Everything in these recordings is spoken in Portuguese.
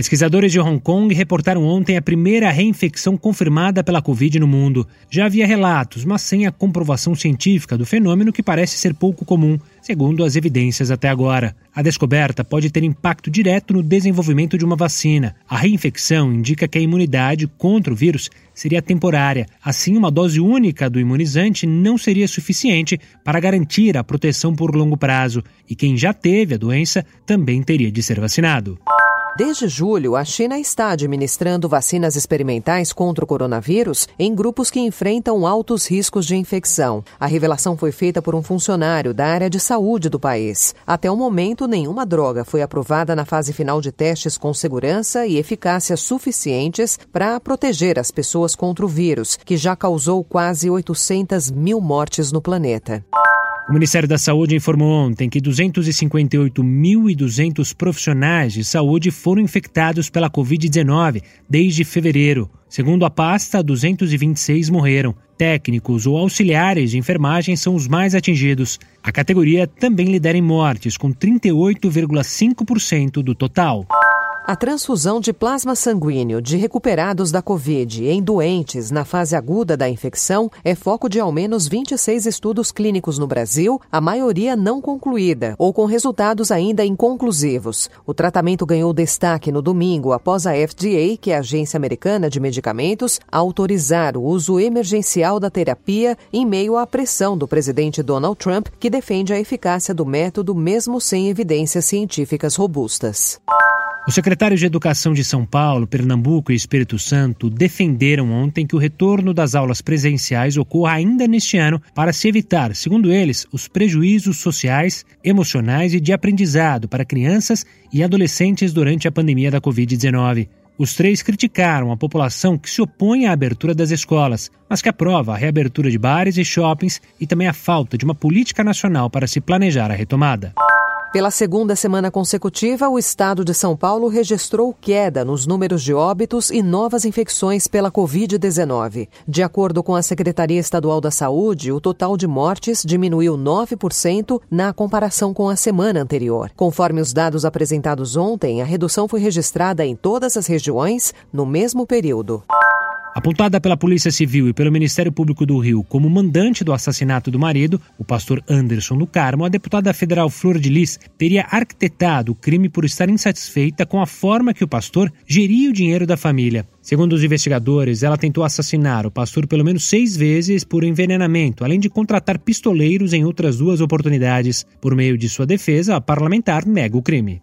Pesquisadores de Hong Kong reportaram ontem a primeira reinfecção confirmada pela Covid no mundo. Já havia relatos, mas sem a comprovação científica do fenômeno que parece ser pouco comum, segundo as evidências até agora. A descoberta pode ter impacto direto no desenvolvimento de uma vacina. A reinfecção indica que a imunidade contra o vírus seria temporária. Assim, uma dose única do imunizante não seria suficiente para garantir a proteção por longo prazo, e quem já teve a doença também teria de ser vacinado. Desde julho, a China está administrando vacinas experimentais contra o coronavírus em grupos que enfrentam altos riscos de infecção. A revelação foi feita por um funcionário da área de saúde do país. Até o momento, nenhuma droga foi aprovada na fase final de testes com segurança e eficácia suficientes para proteger as pessoas contra o vírus, que já causou quase 800 mil mortes no planeta. O Ministério da Saúde informou ontem que 258.200 profissionais de saúde foram infectados pela Covid-19 desde fevereiro. Segundo a pasta, 226 morreram. Técnicos ou auxiliares de enfermagem são os mais atingidos. A categoria também lidera em mortes, com 38,5% do total. A transfusão de plasma sanguíneo de recuperados da Covid em doentes na fase aguda da infecção é foco de ao menos 26 estudos clínicos no Brasil, a maioria não concluída ou com resultados ainda inconclusivos. O tratamento ganhou destaque no domingo após a FDA, que é a Agência Americana de Medicamentos, autorizar o uso emergencial da terapia em meio à pressão do presidente Donald Trump, que defende a eficácia do método mesmo sem evidências científicas robustas. Os secretários de Educação de São Paulo, Pernambuco e Espírito Santo defenderam ontem que o retorno das aulas presenciais ocorra ainda neste ano para se evitar, segundo eles, os prejuízos sociais, emocionais e de aprendizado para crianças e adolescentes durante a pandemia da Covid-19. Os três criticaram a população que se opõe à abertura das escolas, mas que aprova a reabertura de bares e shoppings e também a falta de uma política nacional para se planejar a retomada. Pela segunda semana consecutiva, o estado de São Paulo registrou queda nos números de óbitos e novas infecções pela Covid-19. De acordo com a Secretaria Estadual da Saúde, o total de mortes diminuiu 9% na comparação com a semana anterior. Conforme os dados apresentados ontem, a redução foi registrada em todas as regiões no mesmo período. Apontada pela Polícia Civil e pelo Ministério Público do Rio como mandante do assassinato do marido, o pastor Anderson do Carmo, a deputada federal Flor de Lis teria arquitetado o crime por estar insatisfeita com a forma que o pastor geria o dinheiro da família. Segundo os investigadores, ela tentou assassinar o pastor pelo menos seis vezes por envenenamento, além de contratar pistoleiros em outras duas oportunidades. Por meio de sua defesa, a parlamentar nega o crime.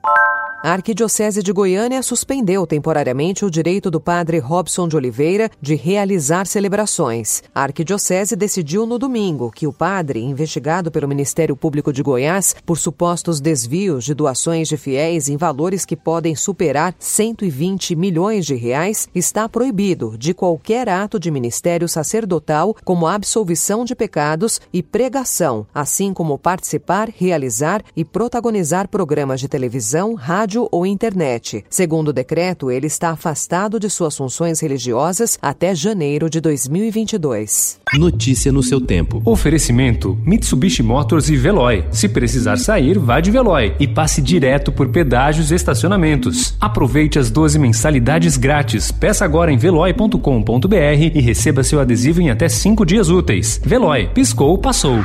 A Arquidiocese de Goiânia suspendeu temporariamente o direito do padre Robson de Oliveira de realizar celebrações. A Arquidiocese decidiu no domingo que o padre, investigado pelo Ministério Público de Goiás por supostos desvios de doações de fiéis em valores que podem superar 120 milhões de reais, está proibido de qualquer ato de ministério sacerdotal, como absolvição de pecados e pregação, assim como participar, realizar e protagonizar programas de televisão, rádio rádio ou internet. Segundo o decreto, ele está afastado de suas funções religiosas até janeiro de 2022. Notícia no seu tempo. Oferecimento: Mitsubishi Motors e Veloy. Se precisar sair, vá de Veloy e passe direto por pedágios e estacionamentos. Aproveite as 12 mensalidades grátis. Peça agora em veloy.com.br e receba seu adesivo em até 5 dias úteis. Veloy, piscou, passou.